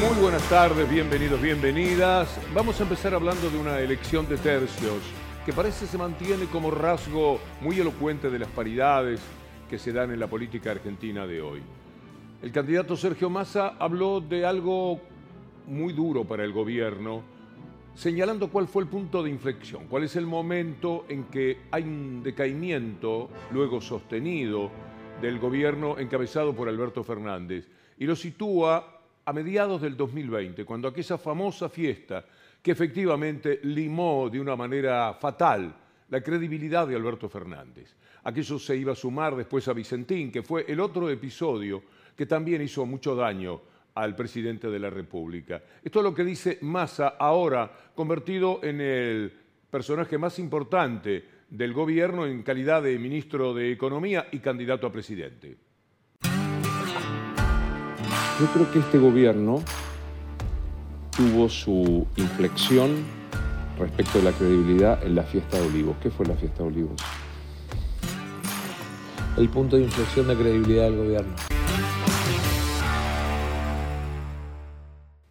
Muy buenas tardes, bienvenidos, bienvenidas. Vamos a empezar hablando de una elección de tercios que parece se mantiene como rasgo muy elocuente de las paridades que se dan en la política argentina de hoy. El candidato Sergio Massa habló de algo muy duro para el gobierno, señalando cuál fue el punto de inflexión, cuál es el momento en que hay un decaimiento luego sostenido del gobierno encabezado por Alberto Fernández y lo sitúa a mediados del 2020, cuando aquella famosa fiesta que efectivamente limó de una manera fatal la credibilidad de Alberto Fernández. Aquello se iba a sumar después a Vicentín, que fue el otro episodio que también hizo mucho daño al presidente de la República. Esto es lo que dice Massa ahora, convertido en el personaje más importante del gobierno en calidad de ministro de Economía y candidato a presidente. Yo creo que este gobierno tuvo su inflexión respecto de la credibilidad en la fiesta de Olivos. ¿Qué fue la fiesta de Olivos? El punto de inflexión de credibilidad del gobierno.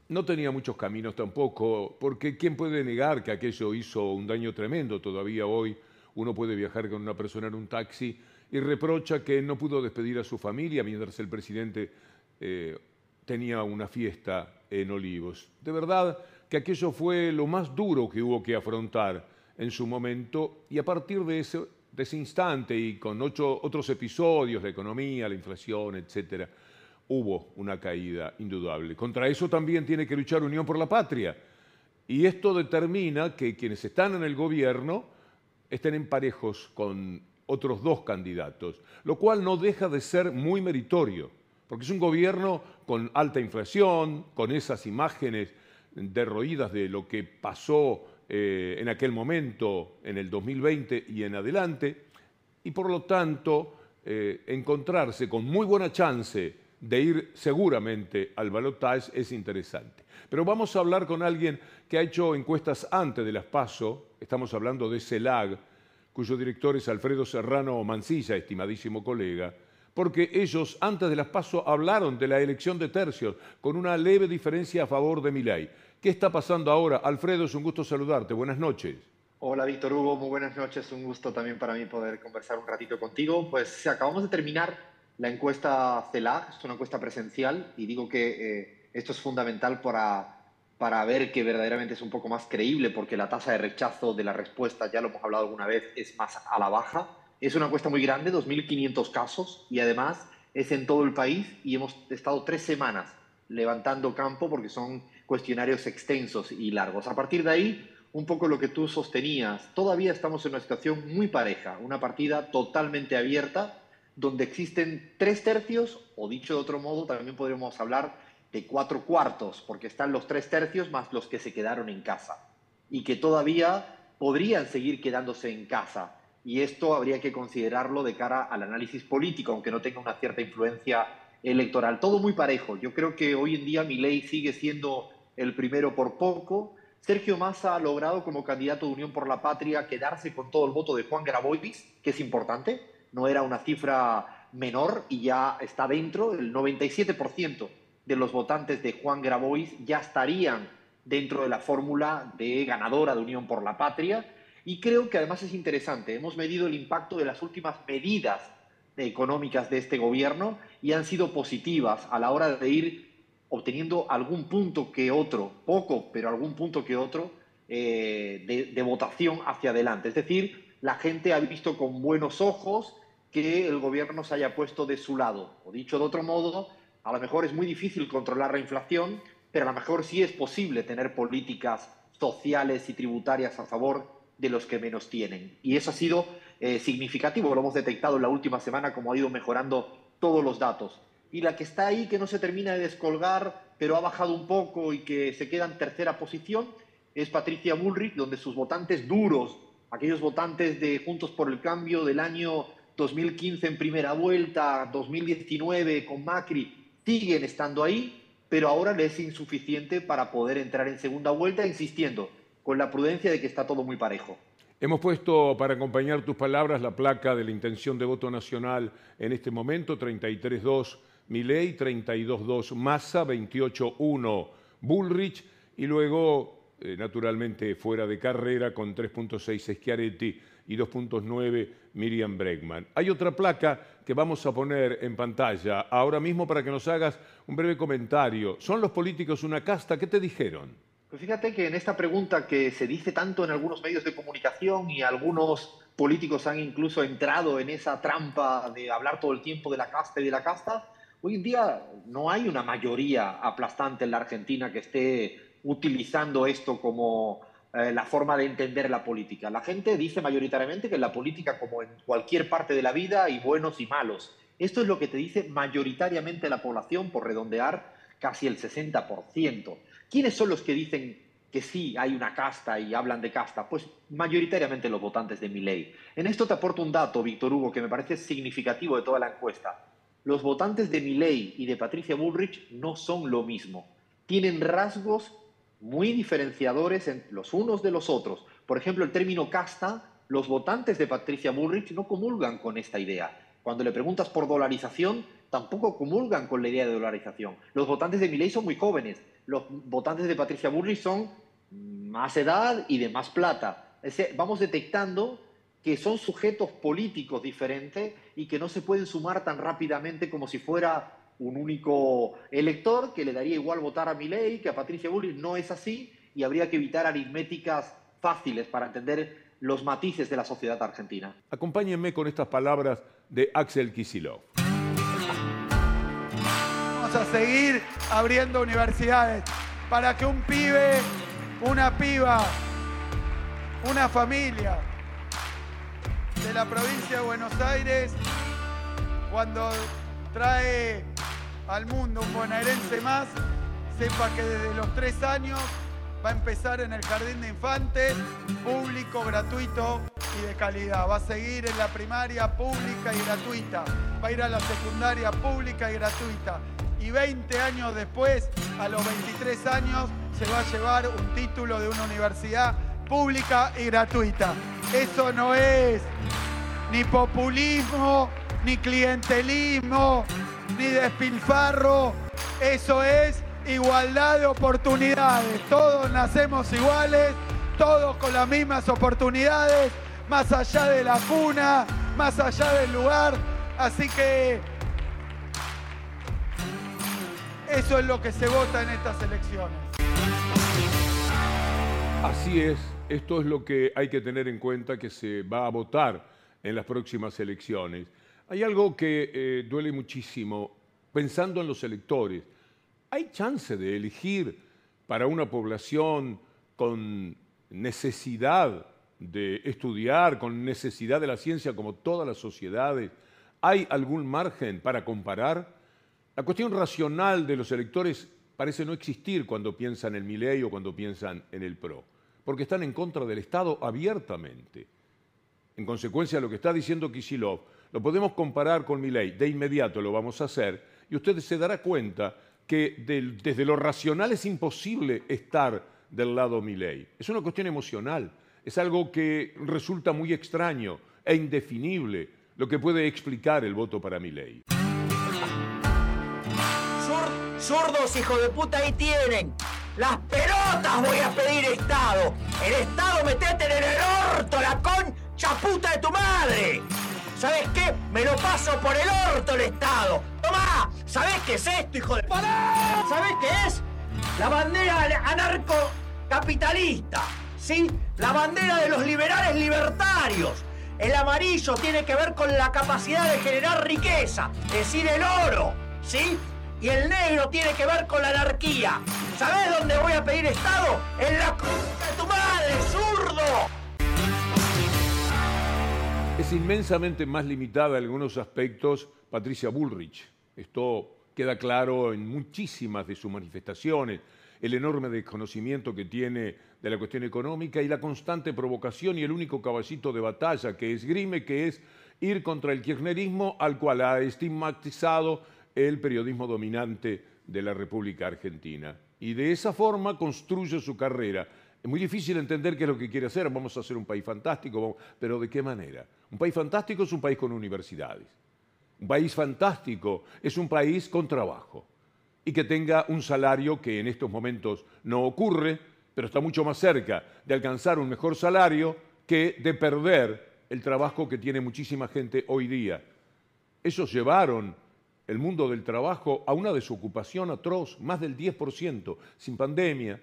No tenía muchos caminos tampoco, porque ¿quién puede negar que aquello hizo un daño tremendo? Todavía hoy uno puede viajar con una persona en un taxi y reprocha que no pudo despedir a su familia mientras el presidente eh, tenía una fiesta en Olivos. De verdad que aquello fue lo más duro que hubo que afrontar en su momento y a partir de ese, de ese instante y con ocho, otros episodios, de economía, la inflación, etcétera, hubo una caída indudable. Contra eso también tiene que luchar Unión por la Patria. Y esto determina que quienes están en el gobierno estén en parejos con otros dos candidatos, lo cual no deja de ser muy meritorio, porque es un gobierno con alta inflación, con esas imágenes derroídas de lo que pasó eh, en aquel momento, en el 2020 y en adelante, y por lo tanto eh, encontrarse con muy buena chance de ir seguramente al balotaje es interesante. Pero vamos a hablar con alguien que ha hecho encuestas antes de las PASO, estamos hablando de CELAG, cuyo director es Alfredo Serrano Mancilla, estimadísimo colega, porque ellos antes de las PASO hablaron de la elección de tercios con una leve diferencia a favor de Milei. ¿Qué está pasando ahora? Alfredo, es un gusto saludarte. Buenas noches. Hola Víctor Hugo, muy buenas noches. Un gusto también para mí poder conversar un ratito contigo. Pues acabamos de terminar la encuesta CELAC es una encuesta presencial y digo que eh, esto es fundamental para, para ver que verdaderamente es un poco más creíble porque la tasa de rechazo de la respuesta, ya lo hemos hablado alguna vez, es más a la baja. Es una encuesta muy grande, 2.500 casos y además es en todo el país y hemos estado tres semanas levantando campo porque son cuestionarios extensos y largos. A partir de ahí, un poco lo que tú sostenías, todavía estamos en una situación muy pareja, una partida totalmente abierta donde existen tres tercios, o dicho de otro modo, también podríamos hablar de cuatro cuartos, porque están los tres tercios más los que se quedaron en casa, y que todavía podrían seguir quedándose en casa. Y esto habría que considerarlo de cara al análisis político, aunque no tenga una cierta influencia electoral. Todo muy parejo. Yo creo que hoy en día mi ley sigue siendo el primero por poco. Sergio Massa ha logrado como candidato de Unión por la Patria quedarse con todo el voto de Juan Grabois, que es importante, no era una cifra menor y ya está dentro. El 97% de los votantes de Juan Grabois ya estarían dentro de la fórmula de ganadora de Unión por la Patria. Y creo que además es interesante. Hemos medido el impacto de las últimas medidas económicas de este gobierno y han sido positivas a la hora de ir obteniendo algún punto que otro, poco, pero algún punto que otro, eh, de, de votación hacia adelante. Es decir, la gente ha visto con buenos ojos que el gobierno se haya puesto de su lado. O dicho de otro modo, a lo mejor es muy difícil controlar la inflación, pero a lo mejor sí es posible tener políticas sociales y tributarias a favor de los que menos tienen. Y eso ha sido eh, significativo, lo hemos detectado en la última semana como ha ido mejorando todos los datos. Y la que está ahí, que no se termina de descolgar, pero ha bajado un poco y que se queda en tercera posición, es Patricia Bullrich, donde sus votantes duros, aquellos votantes de Juntos por el Cambio del año 2015 en primera vuelta, 2019 con Macri, siguen estando ahí, pero ahora le es insuficiente para poder entrar en segunda vuelta, insistiendo, con la prudencia de que está todo muy parejo. Hemos puesto para acompañar tus palabras la placa de la intención de voto nacional en este momento, 33.2 Milley 32.2, Massa 28.1, Bullrich y luego, eh, naturalmente, fuera de carrera con 3.6 Schiaretti y 2.9 Miriam Bregman. Hay otra placa que vamos a poner en pantalla ahora mismo para que nos hagas un breve comentario. ¿Son los políticos una casta? ¿Qué te dijeron? Pues fíjate que en esta pregunta que se dice tanto en algunos medios de comunicación y algunos políticos han incluso entrado en esa trampa de hablar todo el tiempo de la casta y de la casta, hoy en día no hay una mayoría aplastante en la Argentina que esté utilizando esto como eh, la forma de entender la política. La gente dice mayoritariamente que en la política, como en cualquier parte de la vida, hay buenos y malos. Esto es lo que te dice mayoritariamente la población, por redondear casi el 60%. ¿Quiénes son los que dicen que sí hay una casta y hablan de casta? Pues mayoritariamente los votantes de mi ley. En esto te aporto un dato, Víctor Hugo, que me parece significativo de toda la encuesta. Los votantes de ley y de Patricia Bullrich no son lo mismo. Tienen rasgos muy diferenciadores en los unos de los otros. Por ejemplo, el término casta, los votantes de Patricia Bullrich no comulgan con esta idea. Cuando le preguntas por dolarización, tampoco comulgan con la idea de dolarización. Los votantes de Milei son muy jóvenes, los votantes de Patricia Bullrich son más edad y de más plata. vamos detectando que son sujetos políticos diferentes y que no se pueden sumar tan rápidamente como si fuera un único elector que le daría igual votar a Milei que a Patricia Bullrich. No es así y habría que evitar aritméticas fáciles para entender los matices de la sociedad argentina. Acompáñenme con estas palabras de Axel Kisilov. A seguir abriendo universidades para que un pibe, una piba, una familia de la provincia de Buenos Aires, cuando trae al mundo un bonaerense más, sepa que desde los tres años va a empezar en el jardín de infantes, público, gratuito y de calidad. Va a seguir en la primaria pública y gratuita. Va a ir a la secundaria pública y gratuita. Y 20 años después, a los 23 años, se va a llevar un título de una universidad pública y gratuita. Eso no es ni populismo, ni clientelismo, ni despilfarro. Eso es igualdad de oportunidades. Todos nacemos iguales, todos con las mismas oportunidades, más allá de la cuna, más allá del lugar. Así que eso es lo que se vota en estas elecciones. Así es, esto es lo que hay que tener en cuenta que se va a votar en las próximas elecciones. Hay algo que eh, duele muchísimo pensando en los electores. ¿Hay chance de elegir para una población con necesidad de estudiar, con necesidad de la ciencia como todas las sociedades? ¿Hay algún margen para comparar? La cuestión racional de los electores parece no existir cuando piensan en Milei o cuando piensan en el PRO, porque están en contra del Estado abiertamente. En consecuencia, lo que está diciendo Kisilov lo podemos comparar con mi ley, de inmediato lo vamos a hacer, y usted se dará cuenta que desde lo racional es imposible estar del lado mi ley. Es una cuestión emocional, es algo que resulta muy extraño e indefinible lo que puede explicar el voto para mi ley. Zurdos, hijo de puta, ahí tienen. Las pelotas voy a pedir Estado. El Estado metete en el orto, la concha puta de tu madre. ¿Sabes qué? Me lo paso por el orto el Estado. ¡Toma! ¿Sabes qué es esto, hijo de... ¡Pará! ¿Sabes qué es? La bandera anarcocapitalista. ¿Sí? La bandera de los liberales libertarios. El amarillo tiene que ver con la capacidad de generar riqueza, es decir, el oro. ¿Sí? Y el negro tiene que ver con la anarquía. ¿Sabes dónde voy a pedir Estado? En la c de tu madre, zurdo. Es inmensamente más limitada en algunos aspectos Patricia Bullrich. Esto queda claro en muchísimas de sus manifestaciones, el enorme desconocimiento que tiene de la cuestión económica y la constante provocación y el único caballito de batalla que esgrime, que es ir contra el kirchnerismo al cual ha estigmatizado el periodismo dominante de la República Argentina. Y de esa forma construye su carrera es muy difícil entender qué es lo que quiere hacer. Vamos a hacer un país fantástico, pero ¿de qué manera? Un país fantástico es un país con universidades. Un país fantástico es un país con trabajo y que tenga un salario que en estos momentos no ocurre, pero está mucho más cerca de alcanzar un mejor salario que de perder el trabajo que tiene muchísima gente hoy día. Esos llevaron el mundo del trabajo a una desocupación atroz, más del 10%, sin pandemia,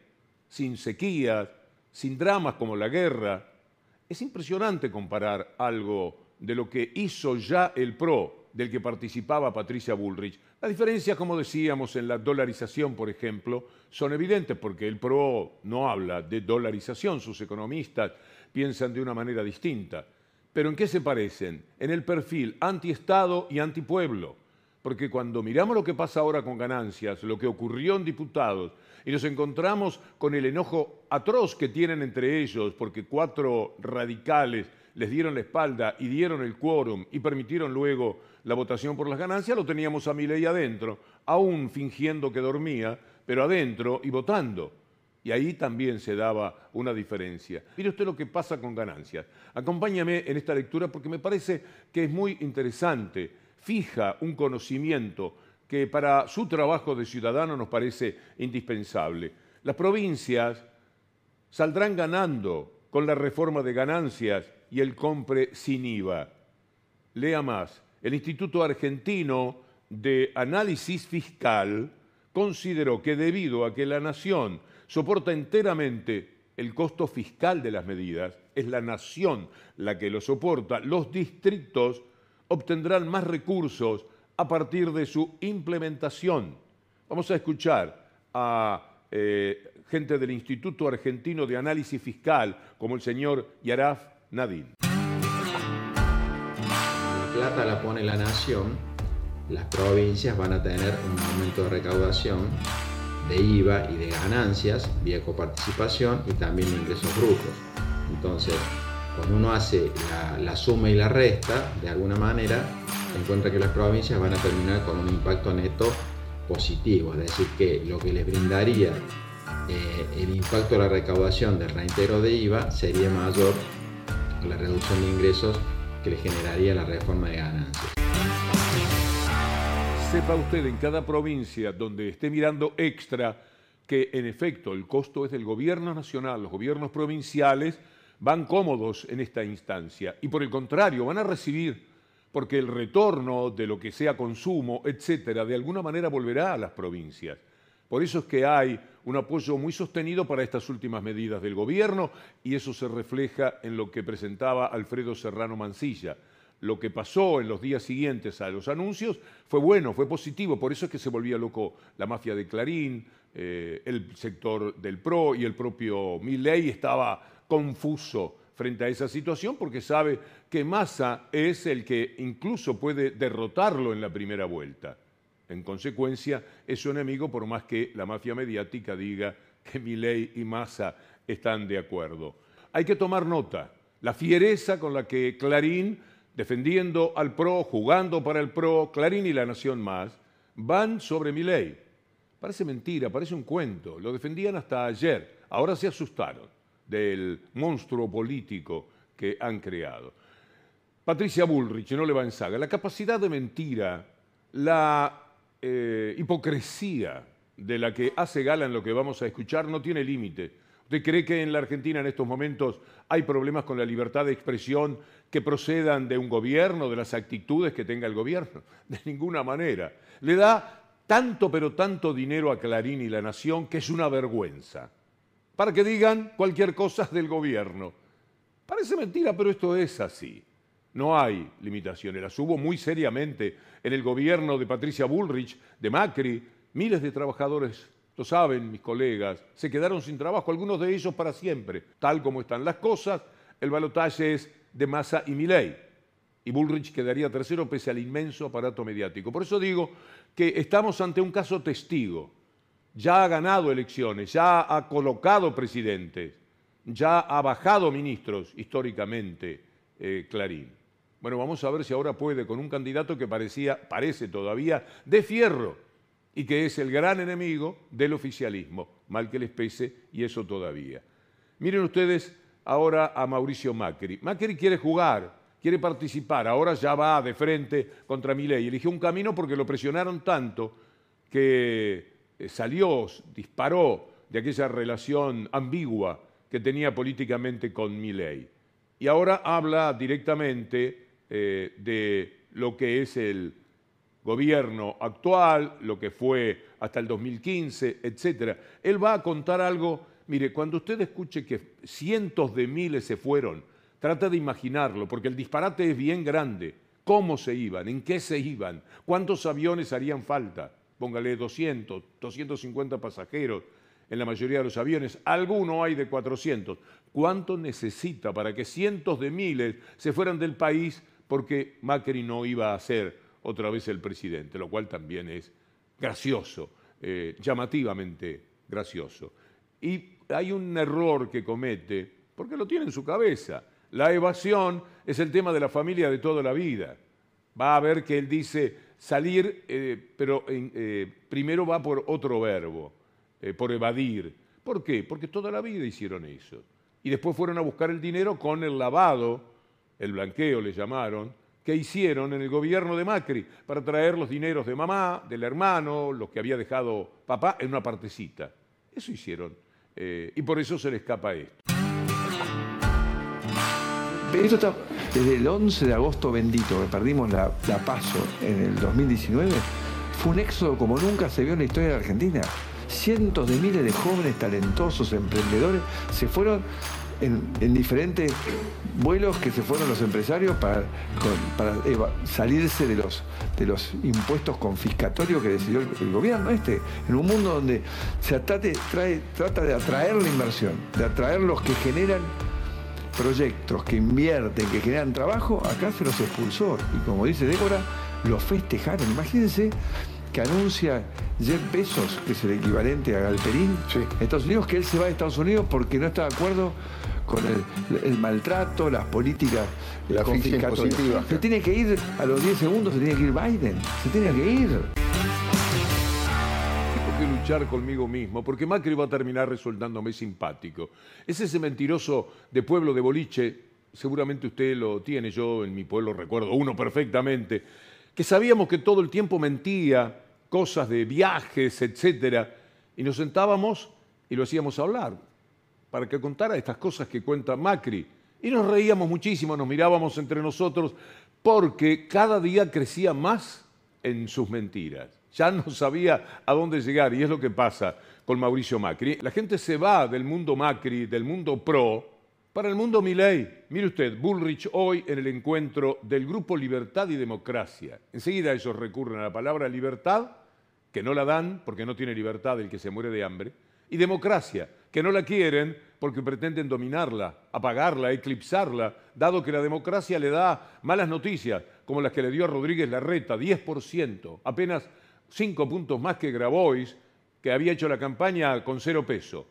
sin sequías, sin dramas como la guerra. Es impresionante comparar algo de lo que hizo ya el PRO, del que participaba Patricia Bullrich. Las diferencias, como decíamos, en la dolarización, por ejemplo, son evidentes porque el PRO no habla de dolarización, sus economistas piensan de una manera distinta. Pero ¿en qué se parecen? En el perfil anti-Estado y anti-pueblo. Porque cuando miramos lo que pasa ahora con ganancias, lo que ocurrió en diputados, y nos encontramos con el enojo atroz que tienen entre ellos, porque cuatro radicales les dieron la espalda y dieron el quórum y permitieron luego la votación por las ganancias, lo teníamos a Milei adentro, aún fingiendo que dormía, pero adentro y votando. Y ahí también se daba una diferencia. Mire usted lo que pasa con ganancias. Acompáñame en esta lectura porque me parece que es muy interesante fija un conocimiento que para su trabajo de ciudadano nos parece indispensable. Las provincias saldrán ganando con la reforma de ganancias y el compre sin IVA. Lea más. El Instituto Argentino de Análisis Fiscal consideró que debido a que la nación soporta enteramente el costo fiscal de las medidas, es la nación la que lo soporta, los distritos obtendrán más recursos a partir de su implementación. Vamos a escuchar a eh, gente del Instituto Argentino de Análisis Fiscal, como el señor Yaraf Nadine. La plata la pone la nación, las provincias van a tener un aumento de recaudación de IVA y de ganancias vía coparticipación y también de ingresos brutos. Entonces, cuando uno hace la, suma y la resta, de alguna manera, encuentra que las provincias van a terminar con un impacto neto positivo, es decir, que lo que les brindaría eh, el impacto de la recaudación del reintegro de IVA sería mayor a la reducción de ingresos que le generaría la reforma de ganancias. Sepa usted en cada provincia donde esté mirando extra que en efecto el costo es del gobierno nacional, los gobiernos provinciales van cómodos en esta instancia y por el contrario van a recibir porque el retorno de lo que sea consumo, etcétera, de alguna manera volverá a las provincias. Por eso es que hay un apoyo muy sostenido para estas últimas medidas del gobierno y eso se refleja en lo que presentaba Alfredo Serrano Mancilla. Lo que pasó en los días siguientes a los anuncios fue bueno, fue positivo, por eso es que se volvía loco la mafia de Clarín, eh, el sector del PRO y el propio Milley estaba confuso frente a esa situación porque sabe que Massa es el que incluso puede derrotarlo en la primera vuelta. En consecuencia, es su enemigo por más que la mafia mediática diga que Milei y Massa están de acuerdo. Hay que tomar nota. La fiereza con la que Clarín, defendiendo al PRO, jugando para el PRO, Clarín y la Nación Más, van sobre Milei. Parece mentira, parece un cuento. Lo defendían hasta ayer. Ahora se asustaron del monstruo político que han creado. Patricia Bullrich, no le va en saga. La capacidad de mentira, la eh, hipocresía de la que hace gala en lo que vamos a escuchar no tiene límite. ¿Usted cree que en la Argentina en estos momentos hay problemas con la libertad de expresión que procedan de un gobierno, de las actitudes que tenga el gobierno? De ninguna manera. Le da tanto pero tanto dinero a Clarín y la Nación que es una vergüenza para que digan cualquier cosa del gobierno. Parece mentira, pero esto es así. No hay limitaciones. Las hubo muy seriamente en el gobierno de Patricia Bullrich, de Macri. Miles de trabajadores, lo saben mis colegas, se quedaron sin trabajo, algunos de ellos para siempre. Tal como están las cosas, el balotaje es de Massa y Milei. Y Bullrich quedaría tercero pese al inmenso aparato mediático. Por eso digo que estamos ante un caso testigo ya ha ganado elecciones, ya ha colocado presidentes, ya ha bajado ministros históricamente eh, Clarín. Bueno, vamos a ver si ahora puede con un candidato que parecía, parece todavía de fierro y que es el gran enemigo del oficialismo, mal que les pese, y eso todavía. Miren ustedes ahora a Mauricio Macri. Macri quiere jugar, quiere participar, ahora ya va de frente contra Milei. Eligió un camino porque lo presionaron tanto que eh, salió, disparó de aquella relación ambigua que tenía políticamente con Milei. Y ahora habla directamente eh, de lo que es el gobierno actual, lo que fue hasta el 2015, etc. Él va a contar algo, mire, cuando usted escuche que cientos de miles se fueron, trata de imaginarlo, porque el disparate es bien grande. ¿Cómo se iban? ¿En qué se iban? ¿Cuántos aviones harían falta? Póngale 200, 250 pasajeros en la mayoría de los aviones. Alguno hay de 400. ¿Cuánto necesita para que cientos de miles se fueran del país porque Macri no iba a ser otra vez el presidente? Lo cual también es gracioso, eh, llamativamente gracioso. Y hay un error que comete, porque lo tiene en su cabeza. La evasión es el tema de la familia de toda la vida. Va a ver que él dice salir, eh, pero eh, primero va por otro verbo, por evadir. ¿Por qué? Porque toda la vida hicieron eso. Y después fueron a buscar el dinero con el lavado, el blanqueo le llamaron, que hicieron en el gobierno de Macri para traer los dineros de mamá, del hermano, los que había dejado papá en una partecita. Eso hicieron. Eh, y por eso se le escapa esto. Esto está desde el 11 de agosto bendito, que perdimos la, la paso en el 2019, fue un éxodo como nunca se vio en la historia de Argentina. Cientos de miles de jóvenes talentosos, emprendedores, se fueron en, diferentes vuelos que se fueron los empresarios para, para salirse de los, de los impuestos confiscatorios que decidió el, gobierno este, en un mundo donde se atate, trae, trata de atraer la inversión, de atraer los que generan proyectos, que invierten, que generan trabajo, acá se los expulsó. Y como dice Débora, los festejaron. Imagínense que anuncia Jeff Bezos, que es el equivalente a Galperín, Estados Unidos, que él se va a Estados Unidos porque no está de acuerdo con el, maltrato, las políticas la confiscatorias. Se tiene que ir a los 10 segundos, se tiene que ir Biden, se tiene que ir. Tengo que luchar conmigo mismo, porque Macri va a terminar resultándome simpático. Es ese mentiroso de pueblo de boliche, seguramente usted lo tiene, yo en mi pueblo recuerdo uno perfectamente, que sabíamos que todo el tiempo mentía, cosas de viajes, etcétera, y nos sentábamos y lo hacíamos hablar para que contara estas cosas que cuenta Macri. Y nos reíamos muchísimo, nos mirábamos entre nosotros, porque cada día crecía más en sus mentiras. Ya no sabía a dónde llegar, y es lo que pasa con Mauricio Macri. La gente se va del mundo Macri, del mundo pro, para el mundo Milei. Mire usted, Bullrich hoy en el encuentro del Grupo Libertad y Democracia. Enseguida ellos recurren a la palabra libertad, que no la dan porque no tiene libertad el que se muere de hambre, y democracia, que no la quieren porque pretenden dominarla, apagarla, eclipsarla, dado que la democracia le da malas noticias, como las que le dio a Rodríguez Larreta, 10%, apenas 5 puntos más que Grabois, que había hecho la campaña con cero peso.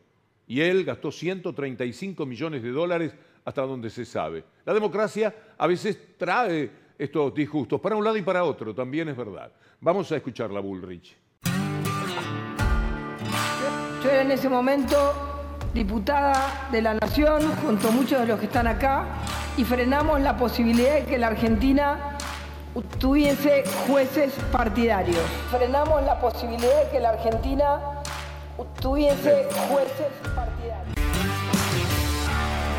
Y él gastó 135 millones de dólares hasta donde se sabe. La democracia a veces trae estos disgustos para un lado y para otro, también es verdad. Vamos a escuchar la Bullrich. Yo en ese momento diputada de la Nación, junto a muchos de los que están acá, y frenamos la posibilidad de que la Argentina tuviese jueces partidarios. Frenamos la posibilidad de que la Argentina tuviese jueces partidarios.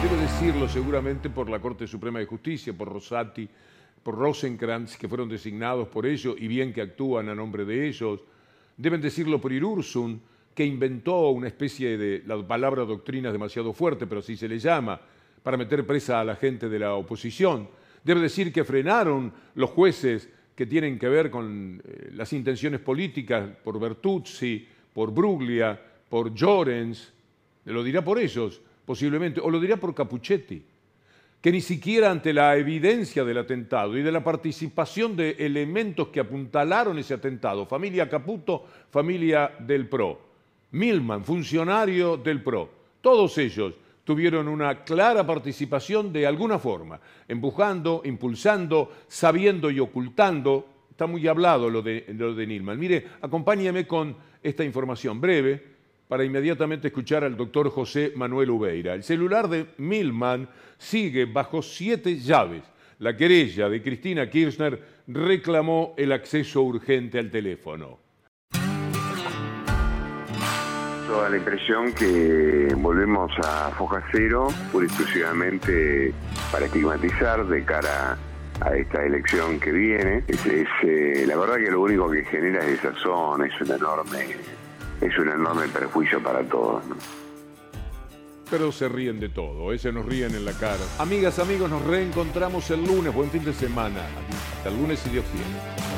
Debo decirlo seguramente por la Corte Suprema de Justicia, por Rosati, por Rosenkrantz, que fueron designados por ellos y bien que actúan a nombre de ellos. Deben decirlo por Irursun, que inventó una especie de, la palabra doctrina es demasiado fuerte, pero así se le llama, para meter presa a la gente de la oposición. Debe decir que frenaron los jueces que tienen que ver con eh, las intenciones políticas por Bertuzzi, por Bruglia, por Llorens, lo dirá por ellos posiblemente, o lo dirá por Capuchetti, que ni siquiera ante la evidencia del atentado y de la participación de elementos que apuntalaron ese atentado, familia Caputo, familia del PRO, Milman, funcionario del PRO, todos ellos tuvieron una clara participación de alguna forma, empujando, impulsando, sabiendo y ocultando. Está muy hablado lo de, lo de Nilman. Mire, acompáñeme con esta información breve para inmediatamente escuchar al doctor José Manuel Ubeira. El celular de Milman sigue bajo siete llaves La querella de Cristina Kirchner reclamó el acceso urgente al teléfono. Toda la impresión que volvemos a foja cero, pura exclusivamente para estigmatizar de cara a esta elección que viene. Es, eh, la verdad que lo único que genera es desazón, es un enorme, es un enorme perjuicio para todos. Pero se ríen de todo, ese nos ríen en la cara. Amigas, amigos, nos reencontramos el lunes. Buen fin de semana. Hasta el lunes si Dios quiere.